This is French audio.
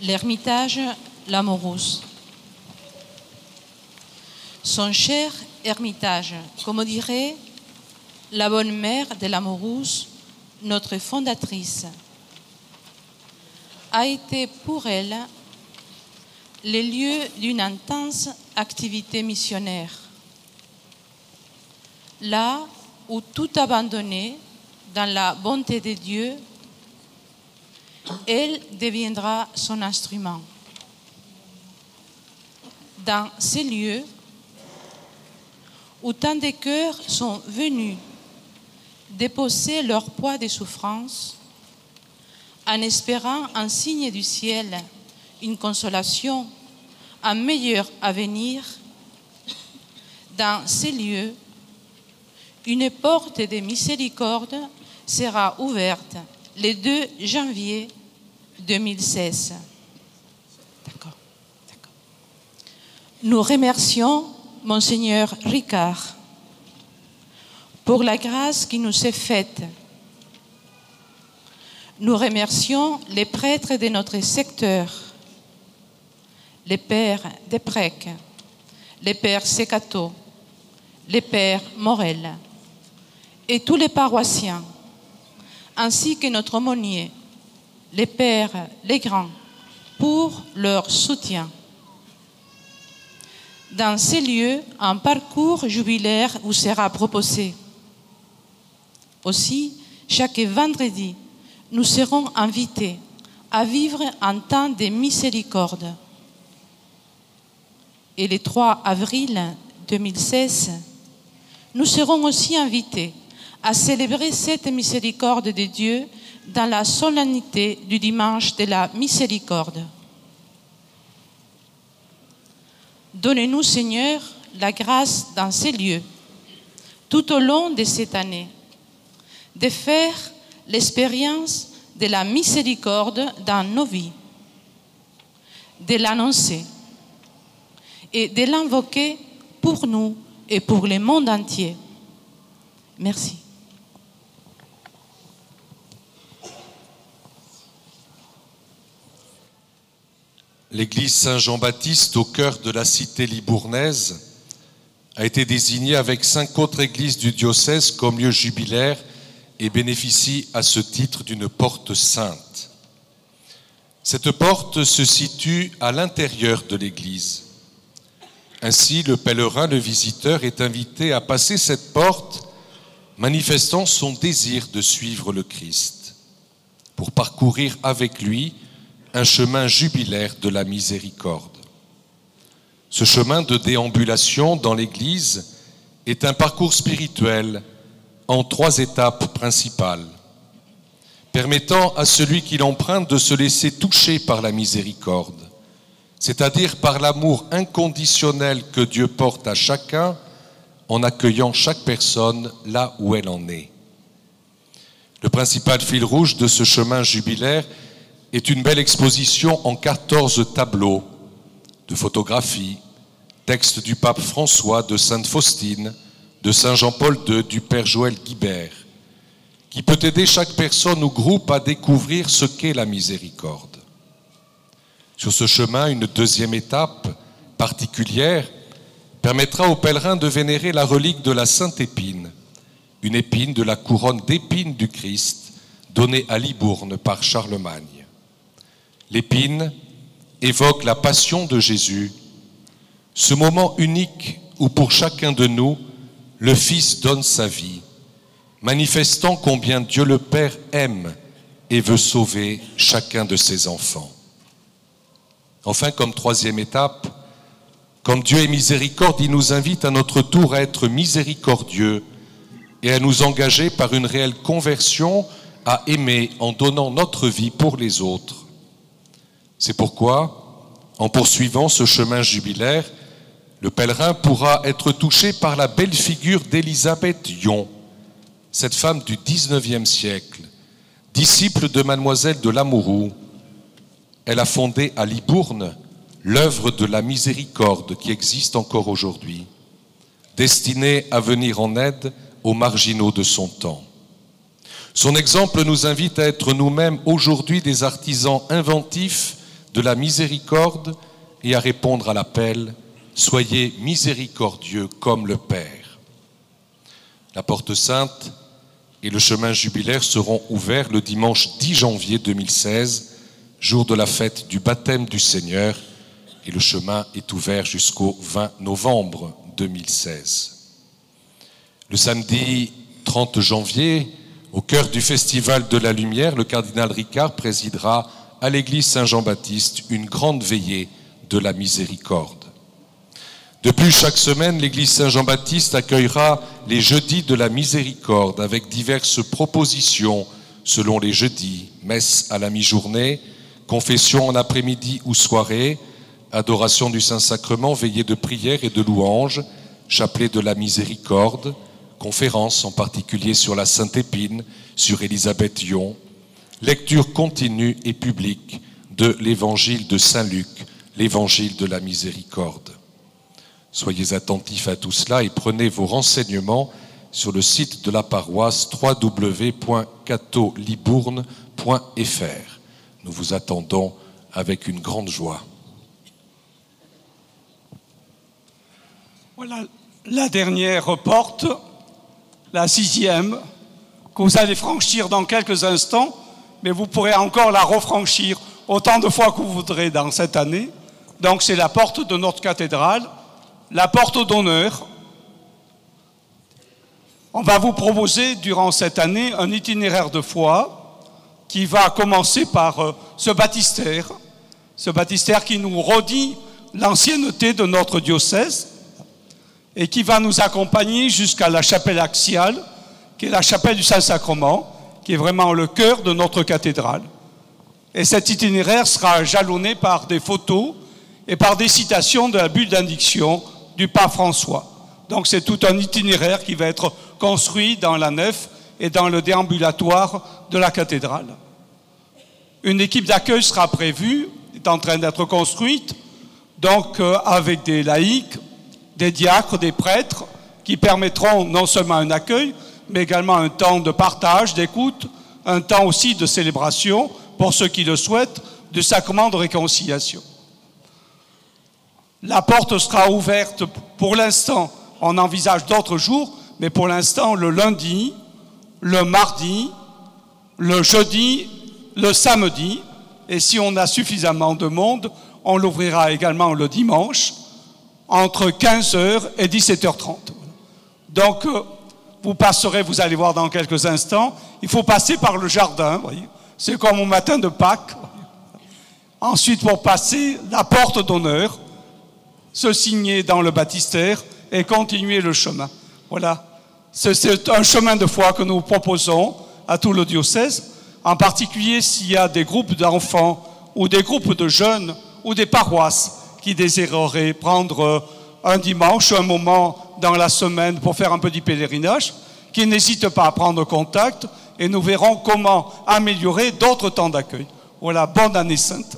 l'ermitage Lamourouse. Son cher ermitage, comme dirait la bonne mère de l'Amourouse, notre fondatrice, a été pour elle le lieu d'une intense activité missionnaire. Là où tout abandonné dans la bonté de Dieu, elle deviendra son instrument. Dans ces lieux où tant de cœurs sont venus déposer leur poids de souffrance, en espérant un signe du ciel, une consolation, un meilleur avenir, dans ces lieux, une porte de miséricorde sera ouverte le 2 janvier 2016. D'accord. Nous remercions Monseigneur Ricard pour la grâce qui nous est faite. Nous remercions les prêtres de notre secteur, les pères Desprec, les pères Secato, les pères Morel et tous les paroissiens, ainsi que notre aumônier, les pères, les grands, pour leur soutien. Dans ces lieux, un parcours jubilaire vous sera proposé. Aussi, chaque vendredi, nous serons invités à vivre un temps de miséricorde. Et le 3 avril 2016, nous serons aussi invités à célébrer cette miséricorde de Dieu dans la solennité du dimanche de la miséricorde. Donnez-nous, Seigneur, la grâce dans ces lieux, tout au long de cette année, de faire l'expérience de la miséricorde dans nos vies, de l'annoncer et de l'invoquer pour nous et pour le monde entier. Merci. L'église Saint-Jean-Baptiste au cœur de la cité libournaise a été désignée avec cinq autres églises du diocèse comme lieu jubilaire et bénéficie à ce titre d'une porte sainte. Cette porte se situe à l'intérieur de l'église. Ainsi, le pèlerin, le visiteur est invité à passer cette porte manifestant son désir de suivre le Christ pour parcourir avec lui un chemin jubilaire de la miséricorde. Ce chemin de déambulation dans l'Église est un parcours spirituel en trois étapes principales, permettant à celui qui l'emprunte de se laisser toucher par la miséricorde, c'est-à-dire par l'amour inconditionnel que Dieu porte à chacun en accueillant chaque personne là où elle en est. Le principal fil rouge de ce chemin jubilaire est une belle exposition en 14 tableaux de photographies, textes du pape François, de Sainte Faustine, de Saint Jean-Paul II, du Père Joël Guibert, qui peut aider chaque personne ou groupe à découvrir ce qu'est la miséricorde. Sur ce chemin, une deuxième étape particulière permettra aux pèlerins de vénérer la relique de la Sainte Épine, une épine de la couronne d'épines du Christ donnée à Libourne par Charlemagne. L'épine évoque la passion de Jésus, ce moment unique où pour chacun de nous, le Fils donne sa vie, manifestant combien Dieu le Père aime et veut sauver chacun de ses enfants. Enfin, comme troisième étape, comme Dieu est miséricorde, il nous invite à notre tour à être miséricordieux et à nous engager par une réelle conversion à aimer en donnant notre vie pour les autres c'est pourquoi, en poursuivant ce chemin jubilaire, le pèlerin pourra être touché par la belle figure d'Élisabeth Yon, cette femme du XIXe siècle, disciple de mademoiselle de Lamourou. Elle a fondé à Libourne l'œuvre de la miséricorde qui existe encore aujourd'hui, destinée à venir en aide aux marginaux de son temps. Son exemple nous invite à être nous-mêmes aujourd'hui des artisans inventifs de la miséricorde et à répondre à l'appel Soyez miséricordieux comme le Père. La porte sainte et le chemin jubilaire seront ouverts le dimanche 10 janvier 2016, jour de la fête du baptême du Seigneur, et le chemin est ouvert jusqu'au 20 novembre 2016. Le samedi 30 janvier, au cœur du Festival de la Lumière, le cardinal Ricard présidera à l'église Saint-Jean-Baptiste une grande veillée de la miséricorde. De plus, chaque semaine, l'église Saint-Jean-Baptiste accueillera les jeudis de la miséricorde avec diverses propositions selon les jeudis, messe à la mi-journée, confession en après-midi ou soirée, adoration du Saint-Sacrement, veillée de prière et de louange, chapelet de la miséricorde, conférences en particulier sur la Sainte Épine, sur Élisabeth Yon, lecture continue et publique de l'évangile de Saint Luc, l'évangile de la miséricorde. Soyez attentifs à tout cela et prenez vos renseignements sur le site de la paroisse www.catolibourne.fr. Nous vous attendons avec une grande joie. Voilà la dernière porte, la sixième, que vous allez franchir dans quelques instants, mais vous pourrez encore la refranchir autant de fois que vous voudrez dans cette année. Donc c'est la porte de notre cathédrale, la porte d'honneur. On va vous proposer durant cette année un itinéraire de foi qui va commencer par euh, ce baptistère, ce baptistère qui nous redit l'ancienneté de notre diocèse et qui va nous accompagner jusqu'à la chapelle axiale, qui est la chapelle du Saint-Sacrement, qui est vraiment le cœur de notre cathédrale. Et cet itinéraire sera jalonné par des photos et par des citations de la bulle d'indiction du pape François. Donc c'est tout un itinéraire qui va être construit dans la nef et dans le déambulatoire de la cathédrale. Une équipe d'accueil sera prévue, est en train d'être construite, donc euh, avec des laïcs, des diacres, des prêtres, qui permettront non seulement un accueil, mais également un temps de partage, d'écoute, un temps aussi de célébration, pour ceux qui le souhaitent, du sacrement de réconciliation. La porte sera ouverte pour l'instant, on envisage d'autres jours, mais pour l'instant le lundi, le mardi, le jeudi, le samedi, et si on a suffisamment de monde, on l'ouvrira également le dimanche entre 15h et 17h30. Donc, euh, vous passerez, vous allez voir dans quelques instants, il faut passer par le jardin. C'est comme au matin de Pâques. Ensuite, pour passer la porte d'honneur, se signer dans le baptistère et continuer le chemin. Voilà. C'est un chemin de foi que nous proposons à tout le diocèse, en particulier s'il y a des groupes d'enfants ou des groupes de jeunes ou des paroisses qui désireraient prendre un dimanche, un moment dans la semaine pour faire un petit pèlerinage, qui n'hésitent pas à prendre contact et nous verrons comment améliorer d'autres temps d'accueil. Voilà, bonne année sainte.